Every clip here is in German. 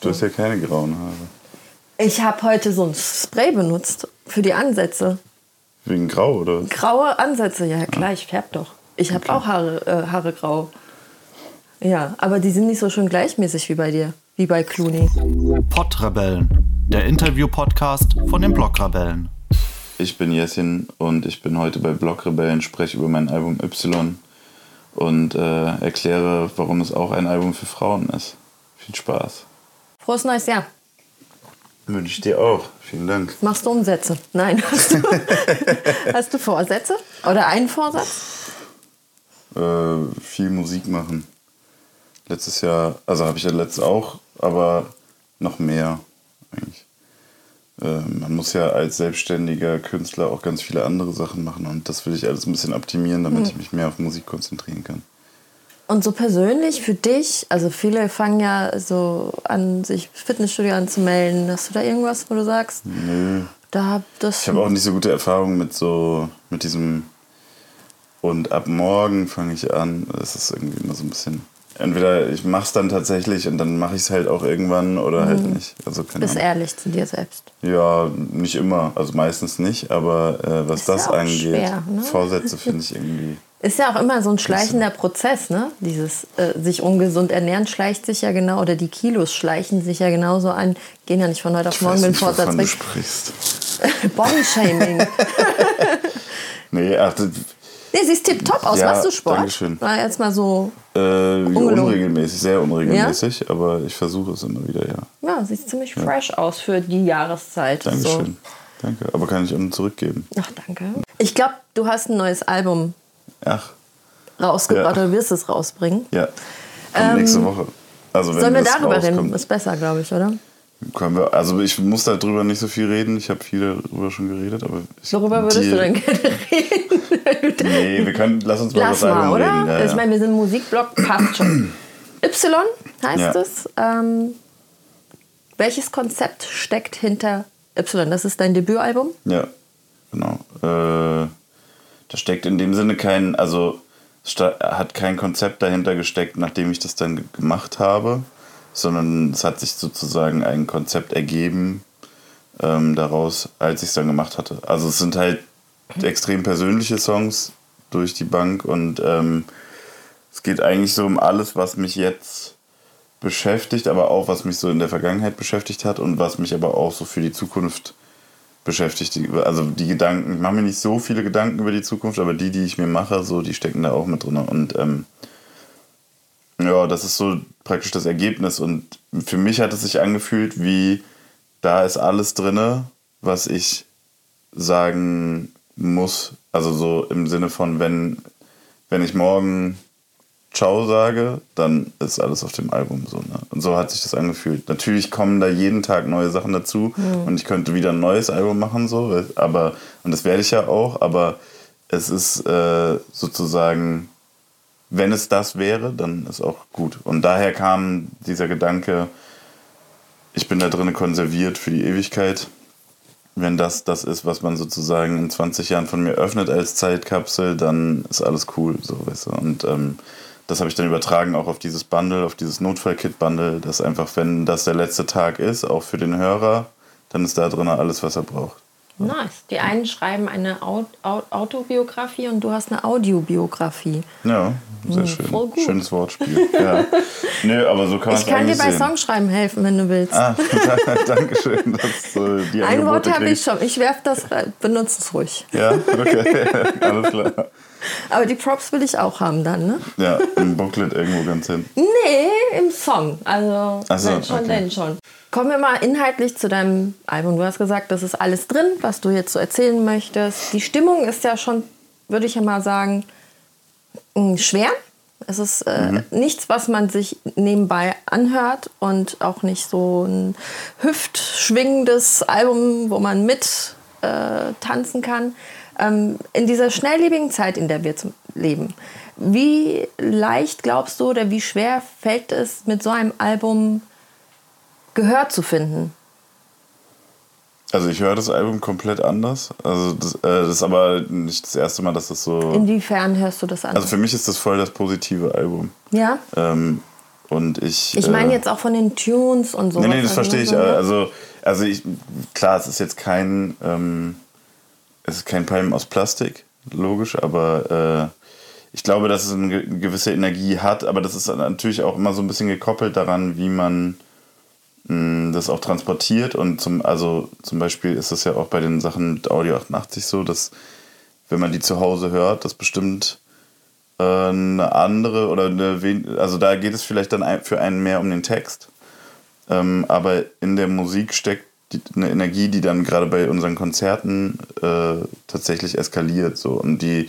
Du hast ja keine grauen Haare. Ich habe heute so ein Spray benutzt für die Ansätze. Wegen grau, oder? Graue Ansätze, ja klar, ich färb doch. Ich habe auch Haare, äh, Haare grau. Ja, aber die sind nicht so schön gleichmäßig wie bei dir, wie bei Clooney. Podrebellen, der Interview-Podcast von den Blogrebellen. Ich bin Jessin und ich bin heute bei Blogrebellen, spreche über mein Album Y und äh, erkläre, warum es auch ein Album für Frauen ist. Viel Spaß. Frohes neues Jahr. Wünsche ich dir auch. Vielen Dank. Machst du Umsätze? Nein. Hast du, hast du Vorsätze? Oder einen Vorsatz? Äh, viel Musik machen. Letztes Jahr, also habe ich ja letztes auch, aber noch mehr eigentlich. Äh, man muss ja als selbstständiger Künstler auch ganz viele andere Sachen machen und das will ich alles ein bisschen optimieren, damit ich mich mehr auf Musik konzentrieren kann. Und so persönlich für dich, also viele fangen ja so an, sich Fitnessstudio anzumelden. Hast du da irgendwas, wo du sagst? Nö. Da hab das Ich habe auch nicht so gute Erfahrungen mit so, mit diesem und ab morgen fange ich an. Das ist irgendwie immer so ein bisschen. Entweder ich mache es dann tatsächlich und dann mache ich es halt auch irgendwann oder halt nicht. Also keine bist Ahnung. ehrlich zu dir selbst. Ja, nicht immer, also meistens nicht, aber äh, was Ist das ja angeht, schwer, ne? Vorsätze finde ich irgendwie. Ist ja auch immer so ein schleichender Prozess, ne? Dieses äh, sich ungesund ernähren schleicht sich ja genau, oder die Kilos schleichen sich ja genauso an. Gehen ja nicht von heute auf morgen mit dem Vorsatz weg. sprichst. Bodyshaming. Nee, ach, nee, siehst tipptopp aus. Ja, Machst du Sport? Dankeschön. War jetzt mal so, äh, unregelmäßig, sehr unregelmäßig, aber ich versuche es immer wieder, ja. ja, siehst ziemlich fresh aus für die Jahreszeit. Dankeschön. Danke, aber kann ich auch zurückgeben. So. Ach, danke. Ich glaube, du hast ein neues Album Ach, rausgebracht Ja. oder wirst es rausbringen. ja. Kommt nächste Woche. Also wenn Ähm, Sollen wir darüber reden? rauskommt, Ist besser, glaube ich, oder? können wir, also ich muss darüber nicht so viel reden. Ich habe viel darüber schon geredet, aber ich, Worüber würdest die- du denn gerne reden? Nee, wir können, lass uns mal Lass über das mal, Album oder? reden. Ja, Ich ja. meine, wir sind Musikblog, passt schon. Y heißt Ja. es. Ähm, welches Konzept steckt hinter Y? Das ist dein Debütalbum? Ja, genau. Äh, da steckt in dem Sinne kein, also hat kein Konzept dahinter gesteckt, nachdem ich das dann ge- gemacht habe, sondern es hat sich sozusagen ein Konzept ergeben ähm, daraus, als ich es dann gemacht hatte. Also es sind halt extrem persönliche Songs durch die Bank und ähm, es geht eigentlich so um alles, was mich jetzt beschäftigt, aber auch was mich so in der Vergangenheit beschäftigt hat und was mich aber auch so für die Zukunft beschäftigt. Also die Gedanken, ich mache mir nicht so viele Gedanken über die Zukunft, aber die, die ich mir mache, so, die stecken da auch mit drin. Und ähm, ja, das ist so praktisch das Ergebnis. Und für mich hat es sich angefühlt, wie da ist alles drin, was ich sagen muss. Also so im Sinne von, wenn, wenn ich morgen Ciao sage, dann ist alles auf dem Album so. Ne? Und so hat sich das angefühlt. Natürlich kommen da jeden Tag neue Sachen dazu und ich könnte wieder ein neues Album machen, so, aber, und das werde ich ja auch, aber es ist äh, sozusagen, wenn es das wäre, dann ist auch gut. Und daher kam dieser Gedanke, ich bin da drin konserviert für die Ewigkeit. Wenn das das ist, was man sozusagen in 20 Jahren von mir öffnet als Zeitkapsel, dann ist alles cool, so weißt du. Und ähm, das habe ich dann übertragen auch auf dieses Bundle, auf dieses Notfall-Kit-Bundle, dass einfach, wenn das der letzte Tag ist, auch für den Hörer, dann ist da drin alles, was er braucht. Nice. Die einen schreiben eine Au Au Autobiografie und du hast eine Audiobiografie. Ja, sehr schön. voll gut. Schönes Wortspiel. Ja. Nö, aber so kann man Ich kann dir bei sehen. Songschreiben helfen, wenn du willst. Ah, danke schön, dass du die Ein Wort habe ich schon. Ich werfe das rein. Benutze es ruhig. Ja, okay, alles klar. Aber die Props will ich auch haben dann, ne? Ja, im Booklet irgendwo ganz hinten. Nee, im Song. Also Ach so, wenn schon, okay. denn schon. Kommen wir mal inhaltlich zu deinem Album. Du hast gesagt, das ist alles drin, was du jetzt so erzählen möchtest. Die Stimmung ist ja schon, würde ich ja mal sagen, mh, schwer. Es ist äh, Mhm. nichts, was man sich nebenbei anhört und auch nicht so ein hüftschwingendes Album, wo man mit äh, tanzen kann. Ähm, in dieser schnelllebigen Zeit, in der wir leben, wie leicht glaubst du oder wie schwer fällt es, mit so einem Album Gehör zu finden? Also ich höre das Album komplett anders. Also das, äh, das ist aber nicht das erste Mal, dass das so... Inwiefern hörst du das an? Also für mich ist das voll das positive Album. ja? Ähm, Und ich. Ich meine äh, jetzt auch von den Tunes und so. Nee, nee, das verstehe ich. Äh? Also, also ich, klar, es ist jetzt kein, ähm, es ist kein Palm aus Plastik, logisch, aber äh, ich glaube, dass es eine ge- gewisse Energie hat, aber das ist natürlich auch immer so ein bisschen gekoppelt daran, wie man mh, das auch transportiert. Und zum, also zum Beispiel ist es ja auch bei den Sachen mit Audio 88 so, dass wenn man die zu Hause hört, das bestimmt äh, eine andere oder eine, also da geht es vielleicht dann für einen mehr um den Text. Ähm, aber in der Musik steckt die, eine Energie, die dann gerade bei unseren Konzerten äh, tatsächlich eskaliert. So. Und die,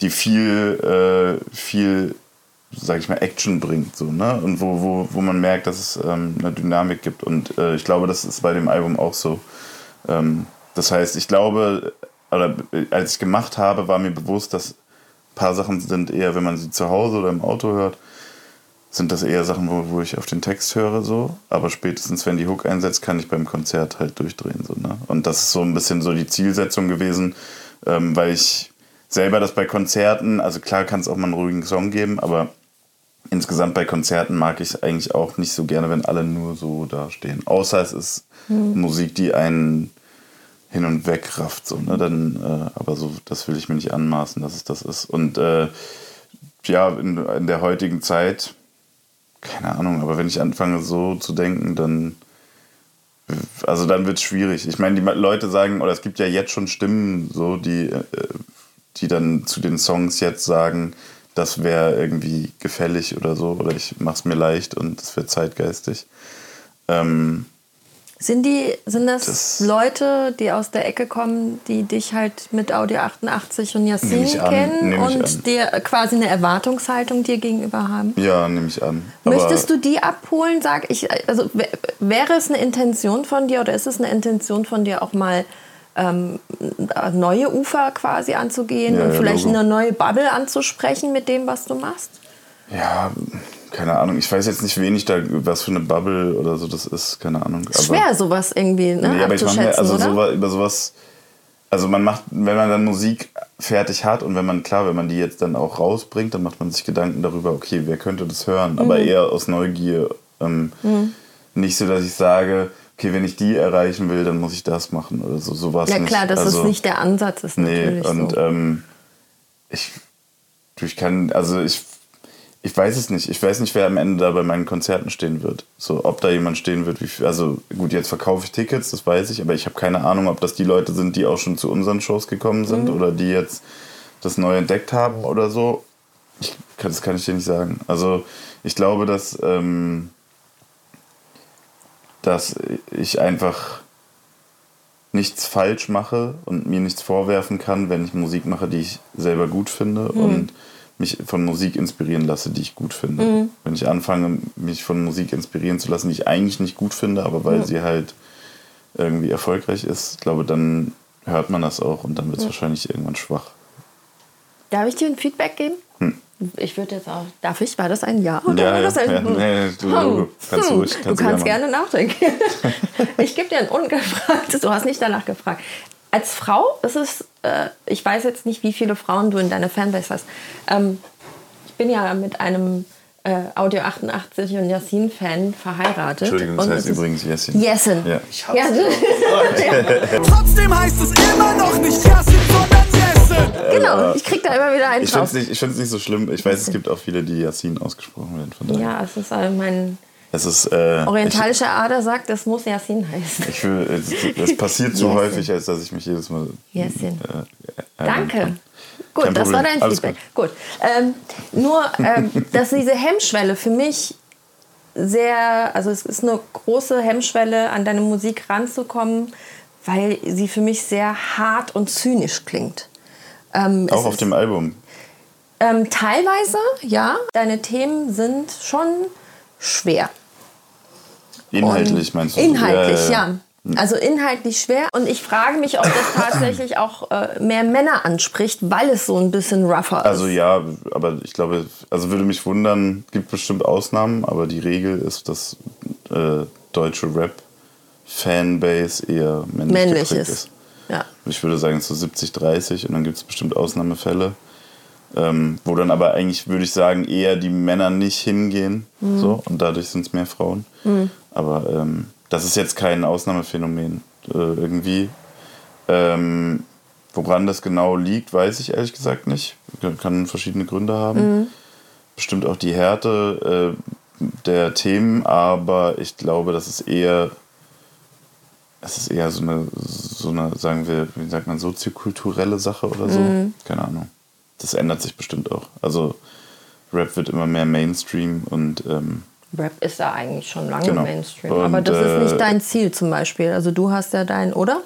die viel, äh, viel, sag ich mal, Action bringt. So, ne? Und wo, wo, wo man merkt, dass es ähm, eine Dynamik gibt. Und äh, ich glaube, das ist bei dem Album auch so. Ähm, das heißt, ich glaube, oder äh, als ich gemacht habe, war mir bewusst, dass ein paar Sachen sind eher, wenn man sie zu Hause oder im Auto hört, sind das eher Sachen, wo, wo ich auf den Text höre, so. Aber spätestens, wenn die Hook einsetzt, kann ich beim Konzert halt durchdrehen, so, ne? Und das ist so ein bisschen so die Zielsetzung gewesen, ähm, weil ich selber das bei Konzerten, also klar kann es auch mal einen ruhigen Song geben, aber insgesamt bei Konzerten mag ich es eigentlich auch nicht so gerne, wenn alle nur so dastehen. Außer es ist Musik, die einen hin und weg rafft, so, ne? Dann, äh, aber so, das will ich mir nicht anmaßen, dass es das ist. Und äh, ja, in, in der heutigen Zeit, keine Ahnung, aber wenn ich anfange so zu denken, dann also dann wird es schwierig. Ich meine, die Leute sagen, oder es gibt ja jetzt schon Stimmen, so, die, äh, die dann zu den Songs jetzt sagen, das wäre irgendwie gefällig oder so, oder ich mach's mir leicht und es wird zeitgeistig. Ähm, Sind, die, sind das, Das- Leute, die aus der Ecke kommen, die dich halt mit Audio 88 und Yassin kennen und dir quasi eine Erwartungshaltung dir gegenüber haben? ja, nehme ich an. Aber Möchtest du die abholen? Sag ich, also wär- wäre es eine Intention von dir oder ist es eine Intention von dir auch mal ähm, neue Ufer quasi anzugehen Ja, und vielleicht Logo. eine neue Bubble anzusprechen mit dem, was du machst? Ja, keine Ahnung. Ich weiß jetzt nicht wenig da, was für eine Bubble oder so das ist, keine Ahnung. Ist schwer, sowas irgendwie ne, Nee, aber ich mache mir, also sowas, über sowas, also man macht, wenn man dann Musik fertig hat und wenn man, klar, wenn man die jetzt dann auch rausbringt, dann macht man sich Gedanken darüber, okay, wer könnte das hören, aber Mhm. eher aus Neugier. Ähm, Nicht so, dass ich sage, okay, wenn ich die erreichen will, dann muss ich das machen oder so, sowas ja nicht. klar, dass also, das nicht der Ansatz ist Nee, natürlich und so. ähm, ich, ich kann, also ich, ich weiß es nicht. Ich weiß nicht, wer am Ende da bei meinen Konzerten stehen wird. So, ob da jemand stehen wird, wie viel, also gut, jetzt verkaufe ich Tickets, das weiß ich, aber ich habe keine Ahnung, ob das die Leute sind, die auch schon zu unseren Shows gekommen sind Mhm. oder die jetzt das neu entdeckt haben oder so. Ich, das kann ich dir nicht sagen. Also ich glaube, dass, ähm, dass ich einfach nichts falsch mache und mir nichts vorwerfen kann, wenn ich Musik mache, die ich selber gut finde und mich von Musik inspirieren lasse, die ich gut finde. Wenn ich anfange, mich von Musik inspirieren zu lassen, die ich eigentlich nicht gut finde, aber weil sie halt irgendwie erfolgreich ist, glaube dann hört man das auch und dann wird es wahrscheinlich irgendwann schwach. Darf ich dir ein Feedback geben? Ich würde jetzt auch. Darf ich? War das ein Ja? Oder Hm. Ja, war ja, das ein ja, nee, du, du kannst Hm, ruhig, du kannst kannst du gerne gerne nachdenken. ich gebe dir ein ungefragtes. Du hast nicht danach gefragt. Als Frau ist es, äh, ich weiß jetzt nicht, wie viele Frauen du in deiner Fanbase hast. Ähm, ich bin ja mit einem äh, Audio 88 und Yassin-Fan verheiratet. Entschuldigung, das Und heißt es übrigens Jessin. Yesin. Ja. Ja, Trotzdem heißt es immer noch nicht Yassin, sondern Jessen. genau, ich krieg da immer wieder einen Ich finde es drauf. nicht, ich find's nicht so schlimm. Ich weiß, es gibt auch viele, die Yassin ausgesprochen werden. Von daher. Ja, es ist äh, mein Es ist, äh, orientalischer Ader sagt, es muss Yassin heißen. Ich, ich will, es, es passiert zu Jessin. häufig, als dass ich mich jedes Mal. Jessin. Äh, Danke. Gut, Kein das war Problem. dein Alles Feedback. Gut. Ähm, nur, ähm, dass diese Hemmschwelle für mich sehr, also es ist eine große Hemmschwelle, an deine Musik ranzukommen, weil sie für mich sehr hart und zynisch klingt. Ähm, Auch auf ist- dem Album. ähm, teilweise, ja. Deine Themen sind schon schwer. Inhaltlich meinst du? Inhaltlich, ja. Also inhaltlich schwer. Und ich frage mich, ob das tatsächlich auch äh, mehr Männer anspricht, weil es so ein bisschen rougher ist. Also ja, aber ich glaube, also würde mich wundern, gibt bestimmt Ausnahmen, aber die Regel ist, dass äh, deutsche Rap-Fanbase eher männlich, männlich geprägt ist. Ja. Ich würde sagen, so 70, 30 und dann gibt es bestimmt Ausnahmefälle. Ähm, wo dann aber eigentlich, würde ich sagen, eher die Männer nicht hingehen. Mhm. So, und dadurch sind es mehr Frauen. Aber ähm, das ist jetzt kein Ausnahmephänomen äh, irgendwie. Ähm, woran das genau liegt, weiß ich ehrlich gesagt nicht. Kann verschiedene Gründe haben. Bestimmt auch die Härte äh, der Themen, aber ich glaube, das ist eher, es ist eher so eine, so eine, sagen wir, wie sagt man, soziokulturelle Sache oder so. Keine Ahnung. Das ändert sich bestimmt auch. Also Rap wird immer mehr Mainstream und ähm, Rap ist ja eigentlich schon lange Genau. Mainstream. Und, aber das ist äh, nicht dein Ziel zum Beispiel. Also du hast ja dein, oder?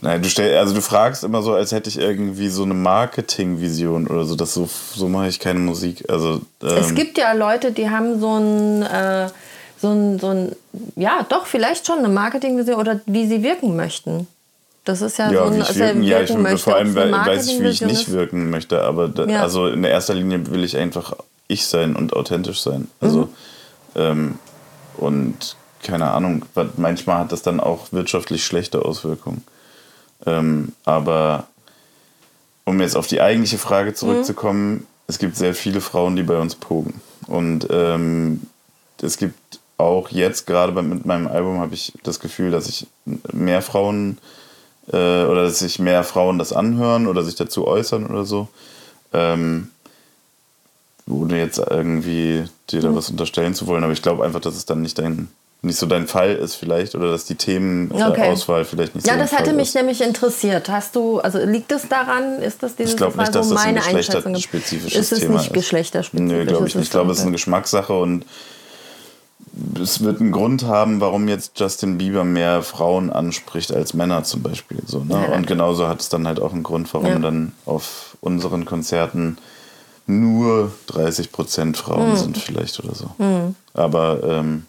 Nein, du stell, also du fragst immer so, als hätte ich irgendwie so eine Marketingvision oder so. Das so, so mache ich keine Musik. Also ähm, Es gibt ja Leute, die haben so ein, äh, so ein, so ein, ja, doch, vielleicht schon eine Marketingvision oder wie sie wirken möchten. Das ist ja, ja, so ein, ich wirken, ja, ich, möchte, vor allem ob's eine we- weiß ich, wie ich nicht wirken möchte. Aber da, Ja. also in erster Linie will ich einfach ich sein und authentisch sein. Also Mhm. ähm, und keine Ahnung, manchmal hat das dann auch wirtschaftlich schlechte Auswirkungen. Ähm, aber um jetzt auf die eigentliche Frage zurückzukommen, es gibt sehr viele Frauen, die bei uns pogen. Und ähm, es gibt auch jetzt, gerade mit meinem Album, habe ich das Gefühl, dass ich mehr Frauen äh, oder dass sich mehr Frauen das anhören oder sich dazu äußern oder so. Ähm, ohne jetzt irgendwie dir da was unterstellen zu wollen, aber ich glaube einfach, dass es dann nicht dein nicht so dein Fall ist vielleicht oder dass die Themenauswahl Okay. Auswahl vielleicht nicht Ja, so das dein hatte Fall mich ist. nämlich interessiert. Hast du, also liegt es daran, ist das dieses Ich glaube nicht, dass wo das ein meine Einschätzung ist? geschlechterspezifisches Ist es nicht geschlechterspezifisch? Nö, glaube ich nicht. Ich glaube, es ist eine. Geschmackssache und es wird einen Grund haben, warum jetzt Justin Bieber mehr Frauen anspricht als Männer zum Beispiel. So, ne? Und genauso hat es dann halt auch einen Grund, warum Ja. dann auf unseren Konzerten nur 30 Prozent Frauen Hm. sind vielleicht oder so. Aber ähm,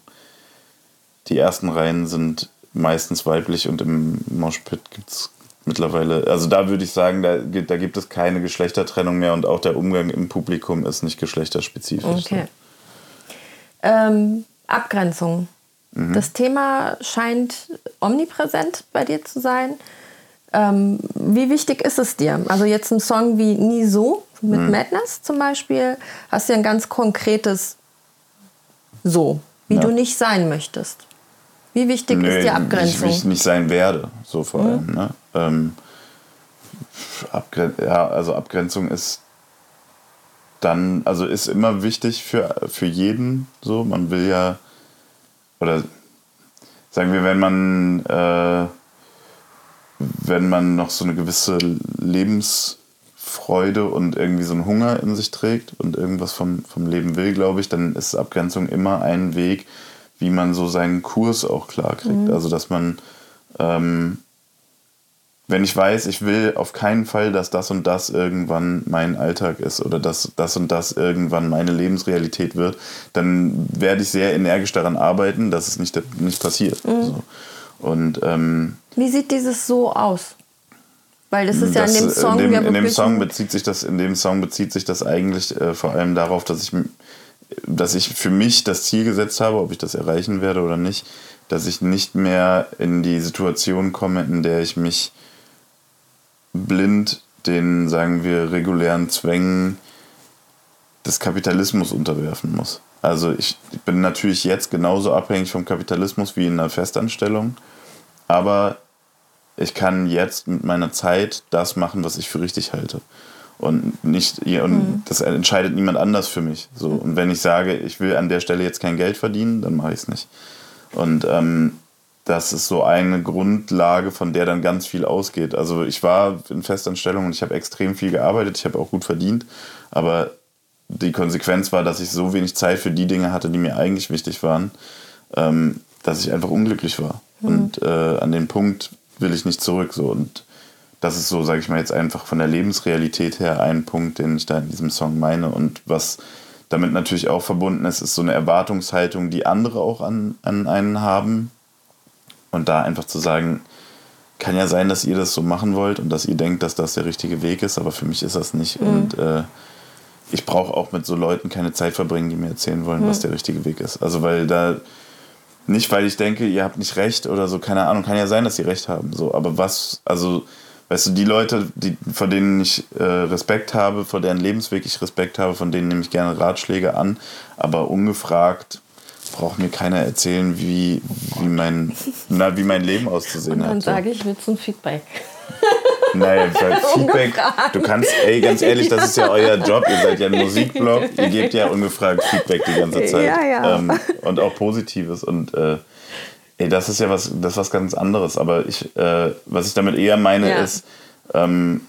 die ersten Reihen sind meistens weiblich und im Moshpit gibt es mittlerweile, also da würde ich sagen, da, gibt- da gibt es keine Geschlechtertrennung mehr und auch der Umgang im Publikum ist nicht geschlechterspezifisch. Okay. Ähm, Abgrenzung. Mhm. Das Thema scheint omnipräsent bei dir zu sein. Ähm, wie wichtig ist es dir? Also jetzt ein Song wie Nie so mit Mhm. Madness zum Beispiel, hast du ja ein ganz konkretes So, wie Ja. du nicht sein möchtest. Wie wichtig ist die Abgrenzung? Wie ich nicht sein werde, so vor allem. Ne? Ähm, Abgren ja, also Abgrenzung ist dann, also ist immer wichtig für, für jeden so. Man will ja, oder sagen wir, wenn man, äh, wenn man noch so eine gewisse Lebensfreude und irgendwie so einen Hunger in sich trägt und irgendwas vom, vom Leben will, glaube ich, dann ist Abgrenzung immer ein Weg, wie man so seinen Kurs auch klar kriegt. Also, dass man, ähm, wenn ich weiß, ich will auf keinen Fall, dass das und das irgendwann mein Alltag ist oder dass das und das irgendwann meine Lebensrealität wird, dann werde ich sehr energisch daran arbeiten, dass es nicht, nicht passiert. So. Und ähm, Wie sieht dieses So aus? Weil das ist ja in das, dem äh, Song in dem, in dem Song bezieht sich das in dem Song bezieht sich das eigentlich äh, vor allem darauf, dass ich dass ich für mich das Ziel gesetzt habe, ob ich das erreichen werde oder nicht, dass ich nicht mehr in die Situation komme, in der ich mich blind den, sagen wir, regulären Zwängen des Kapitalismus unterwerfen muss. Also ich bin natürlich jetzt genauso abhängig vom Kapitalismus wie in einer Festanstellung, aber ich kann jetzt mit meiner Zeit das machen, was ich für richtig halte. Und nicht und das entscheidet niemand anders für mich. So. Und wenn ich sage, ich will an der Stelle jetzt kein Geld verdienen, dann mache ich es nicht. Und ähm, das ist so eine Grundlage, von der dann ganz viel ausgeht. Also ich war in Festanstellung und ich habe extrem viel gearbeitet, ich habe auch gut verdient, aber die Konsequenz war, dass ich so wenig Zeit für die Dinge hatte, die mir eigentlich wichtig waren, ähm, dass ich einfach unglücklich war. Und äh, an den Punkt will ich nicht zurück. So. Und das ist so, sage ich mal jetzt einfach von der Lebensrealität her ein Punkt, den ich da in diesem Song meine. Und was damit natürlich auch verbunden ist, ist so eine Erwartungshaltung, die andere auch an, an einen haben. Und da einfach zu sagen, kann ja sein, dass ihr das so machen wollt und dass ihr denkt, dass das der richtige Weg ist, aber für mich ist das nicht. Und äh, ich brauche auch mit so Leuten keine Zeit verbringen, die mir erzählen wollen, was der richtige Weg ist. Also weil da nicht, weil ich denke, ihr habt nicht recht oder so, keine Ahnung, kann ja sein, dass sie recht haben. So, aber was, also weißt du, die Leute, die, vor denen ich äh, Respekt habe, vor deren Lebensweg ich Respekt habe, von denen nehme ich gerne Ratschläge an, aber ungefragt braucht mir keiner erzählen, wie, wie, mein, na, wie mein Leben auszusehen dann hat. so. sage ich, willst du ein Feedback? Naja, Feedback, du kannst, ey, ganz ehrlich, das ist ja euer Job. Ihr seid ja ein Musikblog, ihr gebt ja ungefragt Feedback die ganze Zeit. Ja, ja. Ähm, und auch Positives. Und äh, ey, das ist ja was, das ist was ganz anderes. Aber ich, äh, was ich damit eher meine, Ja. ist, ähm,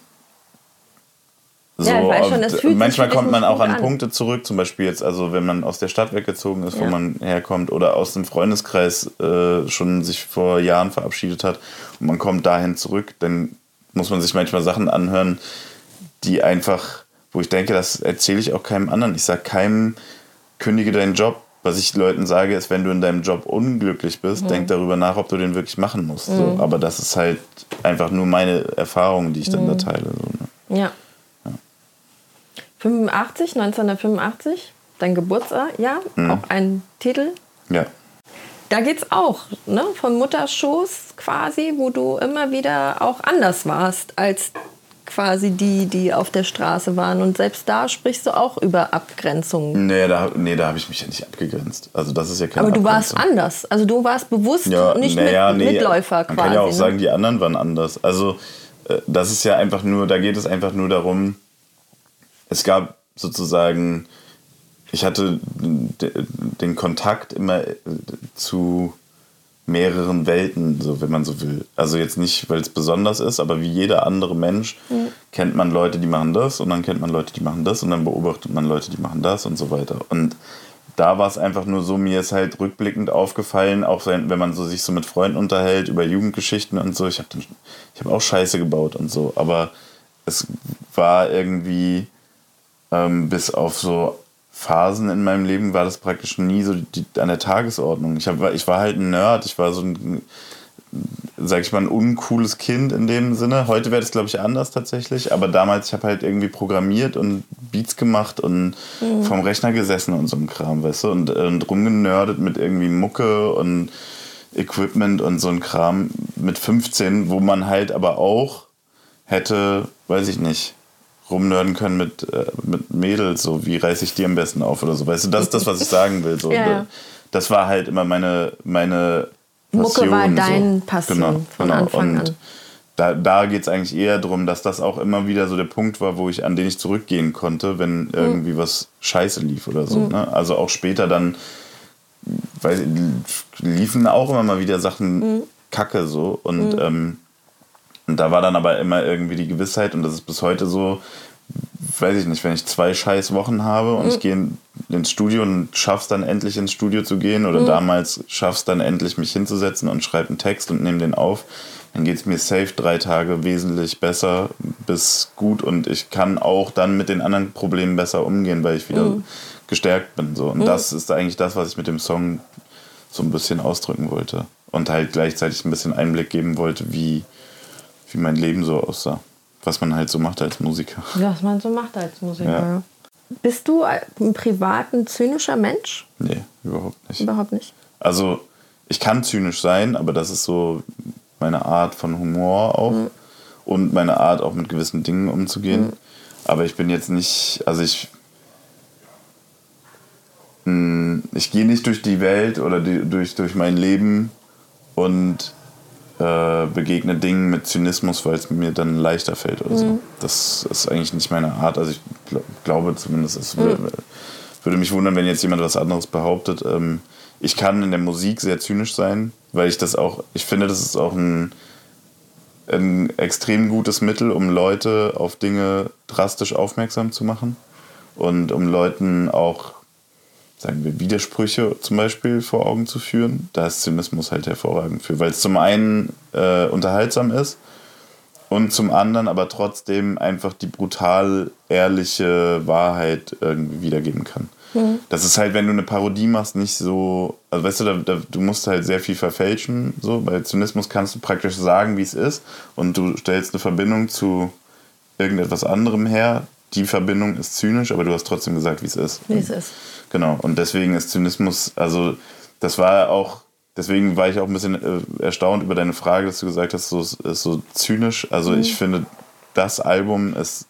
so, Ja, ich weiß schon, das und fühlt sich manchmal dich kommt man auch an an. Punkte zurück, zum Beispiel jetzt, also wenn man aus der Stadt weggezogen ist, wo Ja. man herkommt, oder aus dem Freundeskreis äh, schon sich vor Jahren verabschiedet hat und man kommt dahin zurück, dann muss man sich manchmal Sachen anhören, die einfach, wo ich denke, das erzähle ich auch keinem anderen. Ich sage keinem, kündige deinen Job. Was ich Leuten sage, ist, wenn du in deinem Job unglücklich bist, Mhm. denk darüber nach, ob du den wirklich machen musst. So. Aber das ist halt einfach nur meine Erfahrung, die ich dann da Mhm. teile. So, ne? Ja. 85, 1985, dein Geburtsjahr, Mhm. auch ein Titel. Ja. Da geht's auch, ne? Von Mutterschoß quasi, wo du immer wieder auch anders warst als quasi die, die auf der Straße waren. Und selbst da sprichst du auch über Abgrenzungen. Nee, da, nee, da habe ich mich ja nicht abgegrenzt. Also das ist ja keine Aber du warst anders. Also du warst bewusst ja, nicht naja, mit, nee, Mitläufer Man quasi. kann ja auch ne? sagen, die anderen waren anders. Also äh, das ist ja einfach nur, da geht es einfach nur darum, es gab sozusagen, ich hatte den Kontakt immer äh, zu mehreren Welten, so wenn man so will. Also jetzt nicht, weil es besonders ist, aber wie jeder andere Mensch kennt man Leute, die machen das und dann kennt man Leute, die machen das und dann beobachtet man Leute, die machen das und so weiter. Und da war es einfach nur so, mir ist halt rückblickend aufgefallen, auch wenn wenn man so sich so mit Freunden unterhält über Jugendgeschichten und so. Ich habe ich hab auch Scheiße gebaut und so, aber es war irgendwie ähm, bis auf so Phasen in meinem Leben war das praktisch nie so die, an der Tagesordnung. Ich, hab, ich war halt ein Nerd, ich war so ein, sag ich mal, ein uncooles Kind in dem Sinne. Heute wäre das, glaube ich, anders tatsächlich. Aber damals, ich habe halt irgendwie programmiert und Beats gemacht und vom Rechner gesessen und so ein Kram, weißt du, und, und rumgenördet mit irgendwie Mucke und Equipment und so ein Kram mit 15, wo man halt aber auch hätte, weiß ich nicht, rumnörden können mit, äh, mit Mädels, so wie reiße ich die am besten auf oder so. Weißt du, das ist das, was ich sagen will. So. Ja. Das war halt immer meine, meine Mucke war Passion, dein Passion Genau, von genau. Anfang Und an. da, da geht es eigentlich eher darum, dass das auch immer wieder so der Punkt war, wo ich, an den ich zurückgehen konnte, Mhm. wenn irgendwie was scheiße lief oder so. Ne? Also auch später dann weil, liefen auch immer mal wieder Sachen Mhm. kacke so. Und, ähm, und da war dann aber immer irgendwie die Gewissheit, und das ist bis heute so, weiß ich nicht, wenn ich zwei scheiß Wochen habe und Mhm. ich gehe in, ins Studio und schaff's dann endlich ins Studio zu gehen Mhm. oder damals schaff's dann endlich mich hinzusetzen und schreibe einen Text und nehme den auf, dann geht's mir safe drei Tage wesentlich besser bis gut und ich kann auch dann mit den anderen Problemen besser umgehen, weil ich wieder Mhm. gestärkt bin. So. Und das ist eigentlich das, was ich mit dem Song so ein bisschen ausdrücken wollte. Und halt gleichzeitig ein bisschen Einblick geben wollte, wie, wie mein Leben so aussah. Was man halt so macht als Musiker. Was man so macht als Musiker. Ja. Bist du im Privaten zynischer Mensch? Nee, überhaupt nicht. Überhaupt nicht. Also, ich kann zynisch sein, aber das ist so meine Art von Humor auch. Und meine Art, auch mit gewissen Dingen umzugehen. Aber ich bin jetzt nicht, also ich. mh, Ich gehe nicht durch die Welt oder die, durch, durch mein Leben und äh, begegne Dingen mit Zynismus, weil es mir dann leichter fällt oder so. Das ist eigentlich nicht meine Art. Also ich gl glaube zumindest, es würde, würde mich wundern, wenn jetzt jemand was anderes behauptet. Ähm, ich kann in der Musik sehr zynisch sein, weil ich das auch, ich finde, das ist auch ein, ein extrem gutes Mittel, um Leute auf Dinge drastisch aufmerksam zu machen und um Leuten auch, sagen wir, Widersprüche zum Beispiel vor Augen zu führen. Da ist Zynismus halt hervorragend für, weil es zum einen äh, unterhaltsam ist und zum anderen aber trotzdem einfach die brutal ehrliche Wahrheit irgendwie wiedergeben kann. Das ist halt, wenn du eine Parodie machst, nicht so, also weißt du, da, da, du musst halt sehr viel verfälschen, so, bei Zynismus kannst du praktisch sagen, wie es ist und du stellst eine Verbindung zu irgendetwas anderem her. Die Verbindung ist zynisch, aber du hast trotzdem gesagt, wie es ist. Wie es ist. Genau, und deswegen ist Zynismus, also das war auch deswegen war ich auch ein bisschen äh, erstaunt über deine Frage, dass du gesagt hast, so, es ist so zynisch. Also ich finde, das Album ist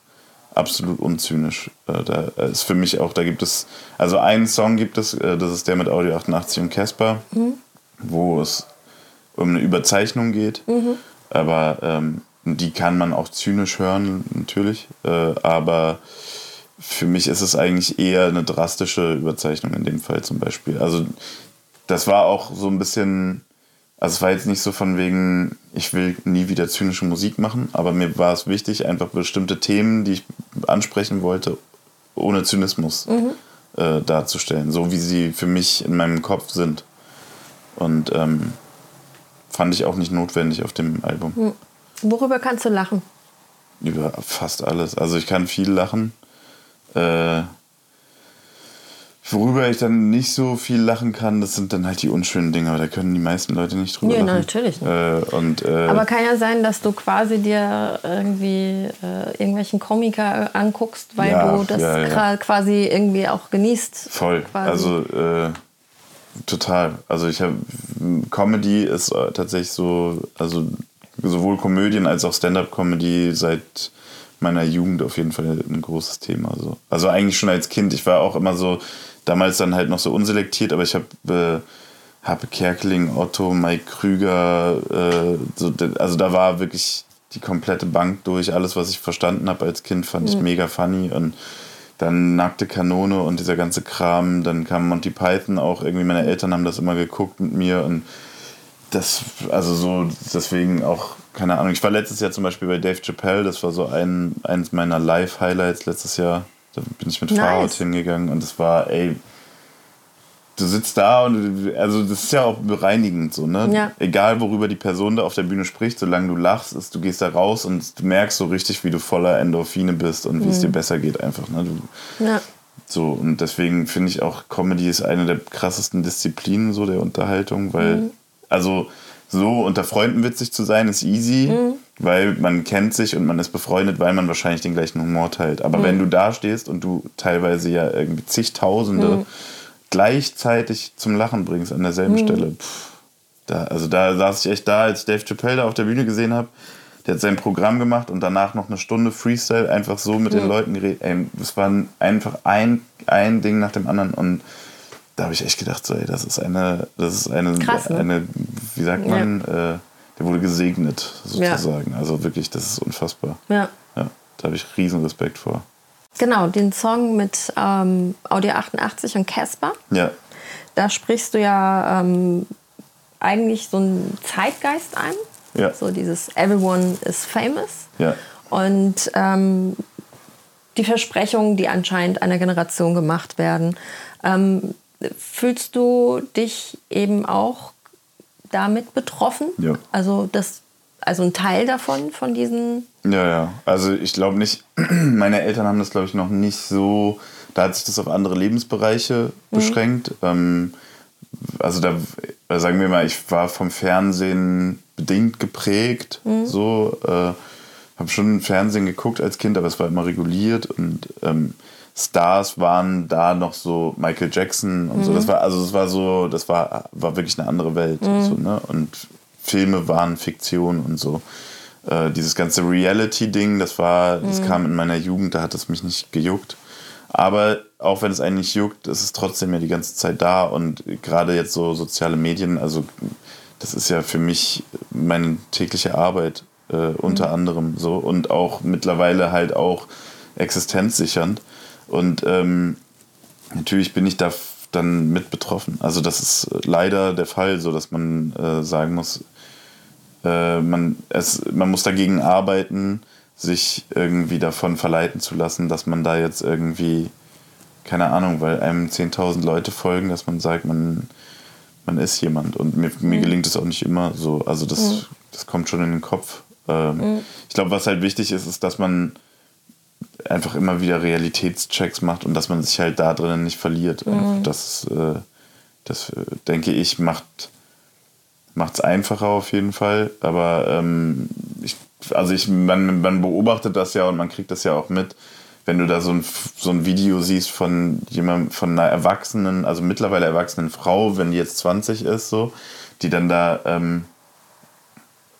absolut unzynisch. Äh, da ist für mich auch, da gibt es, also einen Song gibt es, äh, das ist der mit Audio 88 und Casper, wo es um eine Überzeichnung geht. Aber ähm, die kann man auch zynisch hören, natürlich. Äh, aber für mich ist es eigentlich eher eine drastische Überzeichnung in dem Fall zum Beispiel. Also das war auch so ein bisschen, also es war jetzt nicht so von wegen, ich will nie wieder zynische Musik machen, aber mir war es wichtig, einfach bestimmte Themen, die ich ansprechen wollte, ohne Zynismus äh, darzustellen, so wie sie für mich in meinem Kopf sind. Und ähm, fand ich auch nicht notwendig auf dem Album. Worüber kannst du lachen? Über fast alles. Also ich kann viel lachen. Äh, worüber ich dann nicht so viel lachen kann, das sind dann halt die unschönen Dinge, aber da können die meisten Leute nicht drüber Ja, lachen. natürlich nicht. Äh, und, äh, Aber kann ja sein, dass du quasi dir irgendwie äh, irgendwelchen Komiker anguckst, weil Ja, du das ja, ja. quasi irgendwie auch genießt. Voll. Quasi. Also äh, total. Also ich habe Comedy ist äh, tatsächlich so, also sowohl Komödien als auch Stand-up-Comedy seit meiner Jugend auf jeden Fall ein großes Thema. So. Also eigentlich schon als Kind. Ich war auch immer so, damals dann halt noch so unselektiert, aber ich habe äh, Happe Kerkeling, Otto, Mike Krüger, äh, so, also da war wirklich die komplette Bank durch. Alles, was ich verstanden habe als Kind, fand ich mega funny und dann Nackte Kanone und dieser ganze Kram. Dann kam Monty Python auch. Irgendwie meine Eltern haben das immer geguckt mit mir und das, also so, deswegen auch, keine Ahnung. Ich war letztes Jahr zum Beispiel bei Dave Chappelle, das war so ein, eines meiner Live-Highlights letztes Jahr. Da bin ich mit Nice. Fahrrad hingegangen und es war, ey, du sitzt da und du- also das ist ja auch bereinigend so, ne? Ja. Egal worüber die Person da auf der Bühne spricht, solange du lachst, ist, du gehst da raus und du merkst so richtig, wie du voller Endorphine bist und wie es dir besser geht einfach. Ne? Du, Ja. so, und deswegen finde ich auch, Comedy ist eine der krassesten Disziplinen so der Unterhaltung, weil, also so unter Freunden witzig zu sein, ist easy, weil man kennt sich und man ist befreundet, weil man wahrscheinlich den gleichen Humor teilt. Aber wenn du da stehst und du teilweise ja irgendwie zigtausende gleichzeitig zum Lachen bringst an derselben Stelle, pff, da, also da saß ich echt da, als ich Dave Chappelle da auf der Bühne gesehen habe. Der hat sein Programm gemacht und danach noch eine Stunde Freestyle einfach so mit den Leuten geredet. Ey, das war einfach ein, ein Ding nach dem anderen und da habe ich echt gedacht, so, ey, das ist eine, das ist eine, Krass, ne? eine wie sagt man, äh, der wurde gesegnet sozusagen. Also wirklich, das ist unfassbar. ja. Ja, da habe ich riesen Respekt vor. Genau, den Song mit ähm, Audio 88 und Casper. Ja, Da sprichst du ja ähm, eigentlich so einen Zeitgeist ein. Ja. So dieses Everyone is famous. ja, Und ähm, die Versprechungen, die anscheinend einer Generation gemacht werden. Ähm, fühlst du dich eben auch damit betroffen? Ja. Also, das, also ein Teil davon, von diesen. Ja, ja. Also ich glaube nicht, meine Eltern haben das, glaube ich, noch nicht so, da hat sich das auf andere Lebensbereiche beschränkt. Ähm, also da, äh, sagen wir mal, ich war vom Fernsehen bedingt geprägt. So, äh, habe schon Fernsehen geguckt als Kind, aber es war immer reguliert und ähm, Stars waren da noch so Michael Jackson und so. Das war also es war so, das war war wirklich eine andere Welt. So, ne? Und Filme waren Fiktion und so. Äh, dieses ganze Reality-Ding, das war, das kam in meiner Jugend, da hat es mich nicht gejuckt. Aber auch wenn es einen nicht juckt, ist es trotzdem ja die ganze Zeit da und gerade jetzt so soziale Medien, also das ist ja für mich meine tägliche Arbeit äh, unter anderem so und auch mittlerweile halt auch existenzsichernd. Und ähm, natürlich bin ich da dann mit betroffen. Also das ist leider der Fall, so dass man äh, sagen muss, äh, man, es, man muss dagegen arbeiten, sich irgendwie davon verleiten zu lassen, dass man da jetzt irgendwie, keine Ahnung, weil einem 10.000 Leute folgen, dass man sagt, man, man ist jemand. Und mir, mir gelingt es auch nicht immer so. Also das, das kommt schon in den Kopf. Ähm, Ich glaube, was halt wichtig ist, ist, dass man einfach immer wieder Realitätschecks macht und dass man sich halt da drinnen nicht verliert. Einfach Das, äh, das denke ich, macht es einfacher auf jeden Fall. Aber ähm, ich, also ich, man, man beobachtet das ja und man kriegt das ja auch mit, wenn du da so ein, so ein Video siehst von jemandem, von einer erwachsenen, also mittlerweile erwachsenen Frau, wenn die jetzt 20 ist, so, die dann da ähm,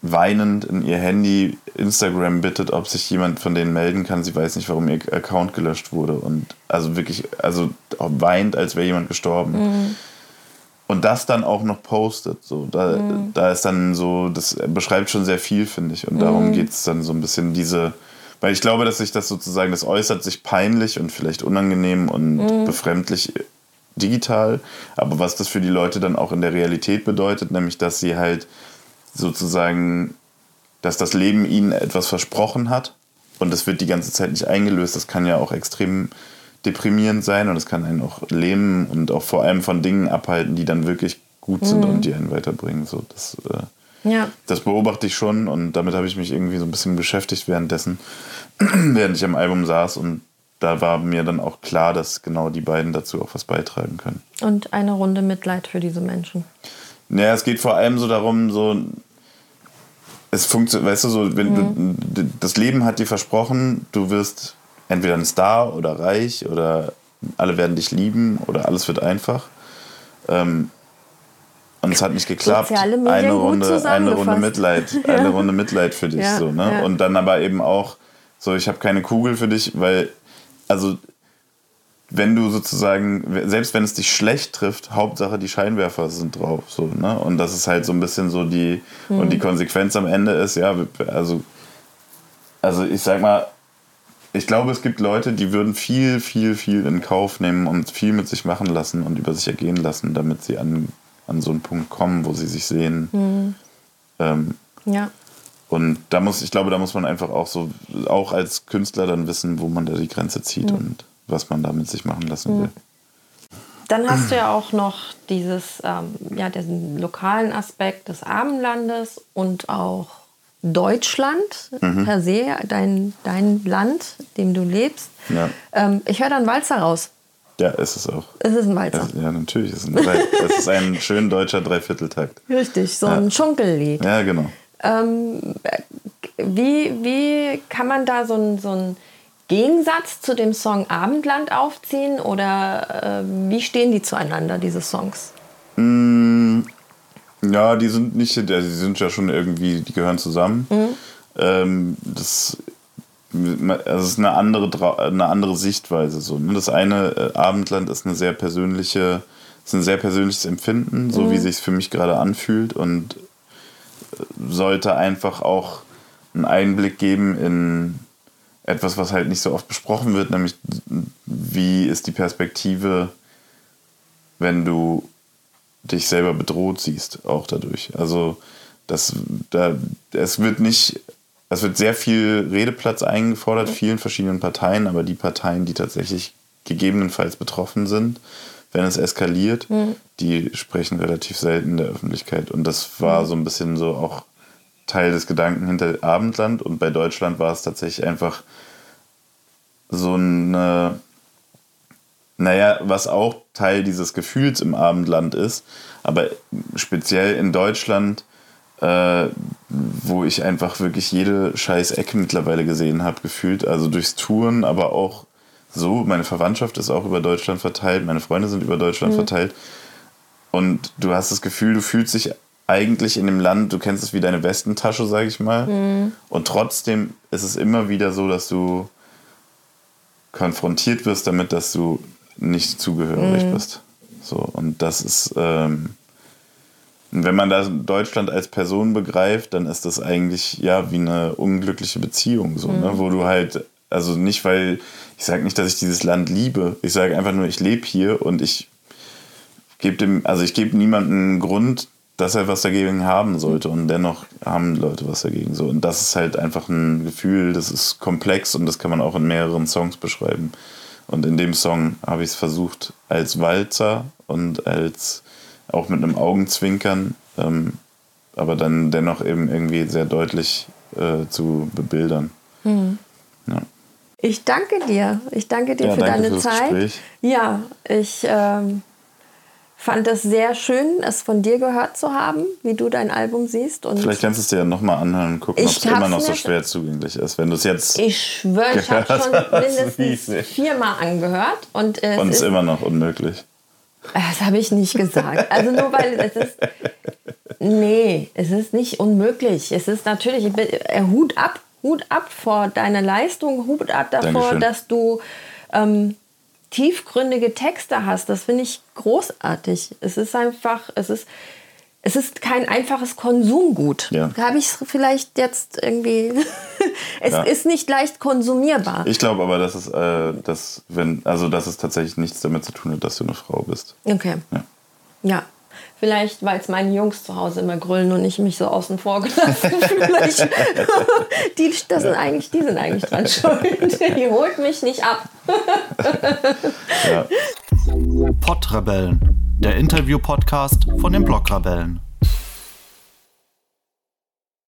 weinend in ihr Handy Instagram bittet, ob sich jemand von denen melden kann. Sie weiß nicht, warum ihr Account gelöscht wurde. Und also wirklich, also weint, als wäre jemand gestorben. Mhm. Und das dann auch noch postet. So, da, Mhm. da ist dann so, das beschreibt schon sehr viel, finde ich. Und darum Mhm. geht es dann so ein bisschen diese, weil ich glaube, dass sich das sozusagen, das äußert sich peinlich und vielleicht unangenehm und Mhm. befremdlich digital. Aber was das für die Leute dann auch in der Realität bedeutet, nämlich, dass sie halt sozusagen, dass das Leben ihnen etwas versprochen hat und das wird die ganze Zeit nicht eingelöst. Das kann ja auch extrem deprimierend sein und es kann einen auch lähmen und auch vor allem von Dingen abhalten, die dann wirklich gut sind und die einen weiterbringen. So, das, äh, Ja. das beobachte ich schon und damit habe ich mich irgendwie so ein bisschen beschäftigt währenddessen, während ich am Album saß und da war mir dann auch klar, dass genau die beiden dazu auch was beitragen können. Und eine Runde Mitleid für diese Menschen. Naja, es geht vor allem so darum, so. Es funktioniert, weißt du, so, wenn Mhm. du, das Leben hat dir versprochen, du wirst entweder ein Star oder reich oder alle werden dich lieben oder alles wird einfach. Ähm, und es hat nicht geklappt. Eine Runde, eine. Runde Mitleid, Ja. eine Runde Mitleid für dich Ja, so, ne? ja. Und dann aber eben auch so, ich habe keine Kugel für dich, weil also wenn du sozusagen, selbst wenn es dich schlecht trifft, Hauptsache die Scheinwerfer sind drauf. So, ne? Und das ist halt so ein bisschen so die, und die Konsequenz am Ende ist, ja, also, also ich sag mal, ich glaube, es gibt Leute, die würden viel, viel, viel in Kauf nehmen und viel mit sich machen lassen und über sich ergehen lassen, damit sie an, an so einen Punkt kommen, wo sie sich sehen. Ähm, Ja. und da muss, ich glaube, da muss man einfach auch so, auch als Künstler dann wissen, wo man da die Grenze zieht und was man da mit sich machen lassen will. Dann hast du ja auch noch dieses, ähm, ja, diesen lokalen Aspekt des Abendlandes und auch Deutschland Mhm. per se, dein, dein Land, in dem du lebst. Ja. Ähm, ich höre dann Walzer raus. Ja, ist es auch. Es ist ein Walzer. Es, ja, natürlich. Es ist, ein, es ist ein schön deutscher Dreivierteltakt. Richtig, so ein Schunkellied. Ja, genau. Ähm, äh, wie, wie kann man da so einen so einen Gegensatz zu dem Song Abendland aufziehen? Oder äh, wie stehen die zueinander, diese Songs? Ja, die sind nicht, die sind ja schon irgendwie, die gehören zusammen. Ähm, das, also es ist eine andere, eine andere Sichtweise. So. ne? Das eine äh, Abendland ist eine sehr persönliche, ist ein sehr persönliches Empfinden, so wie sich für mich gerade anfühlt und äh, sollte einfach auch einen Einblick geben in etwas, was halt nicht so oft besprochen wird, nämlich wie ist die Perspektive, wenn du dich selber bedroht siehst, auch dadurch. Also das, da, es wird nicht, es wird sehr viel Redeplatz eingefordert, vielen verschiedenen Parteien, aber die Parteien, die tatsächlich gegebenenfalls betroffen sind, wenn es eskaliert, die sprechen relativ selten in der Öffentlichkeit. Und das war so ein bisschen so auch Teil des Gedanken hinter Abendland. Und bei Deutschland war es tatsächlich einfach so eine naja, was auch Teil dieses Gefühls im Abendland ist, aber speziell in Deutschland, äh, wo ich einfach wirklich jede scheiß Ecke mittlerweile gesehen habe, gefühlt, also durchs Touren, aber auch so, meine Verwandtschaft ist auch über Deutschland verteilt, meine Freunde sind über Deutschland verteilt. Und du hast das Gefühl, du fühlst dich eigentlich in dem Land, du kennst es wie deine Westentasche, sag ich mal, und trotzdem ist es immer wieder so, dass du konfrontiert wirst damit, dass du nicht zugehörig bist. So, und das ist, ähm, wenn man da Deutschland als Person begreift, dann ist das eigentlich ja wie eine unglückliche Beziehung, so, ne? wo du halt, also nicht, weil ich sage nicht, dass ich dieses Land liebe, ich sage einfach nur, ich lebe hier und ich gebe dem, also ich gebe niemandem einen Grund, dass er was dagegen haben sollte und dennoch haben Leute was dagegen so und das ist halt einfach ein Gefühl, das ist komplex und das kann man auch in mehreren Songs beschreiben und in dem Song habe ich es versucht als Walzer und als auch mit einem Augenzwinkern, ähm, aber dann dennoch eben irgendwie sehr deutlich äh, zu bebildern. Ja. Ich danke dir. Ich danke dir Ja, für danke deine Zeit. Gespräch. Ja, ich ähm, fand es sehr schön, es von dir gehört zu haben, wie du dein Album siehst. Und Vielleicht kannst du es dir ja nochmal anhören und gucken, ob es immer noch so schwer zugänglich ist. Wenn du es jetzt ich schwöre, ich habe schon mindestens viermal angehört. Und, äh, und es ist immer noch unmöglich. Das habe ich nicht gesagt. Also nur weil es ist. Nee, es ist nicht unmöglich. Es ist natürlich, ich bin- äh, Hut ab, Hut ab vor deiner Leistung, Hut ab davor, Dankeschön. dass du ähm, tiefgründige Texte hast. Das finde ich großartig. Es ist einfach, es ist, es ist kein einfaches Konsumgut. Ja. Habe ich es vielleicht jetzt irgendwie. es Ja. ist nicht leicht konsumierbar. Ich glaube aber, dass es, äh, dass, wenn, also, dass es tatsächlich nichts damit zu tun hat, dass du eine Frau bist. Okay. Ja. Ja. Vielleicht, weil es meine Jungs zu Hause immer grüllen und ich mich so außen vor gelassen Vielleicht. die, das sind eigentlich, die sind eigentlich dran schuld. Die holt mich nicht ab. Ja. Pottrebellen, der Interview-Podcast von den Blogrebellen.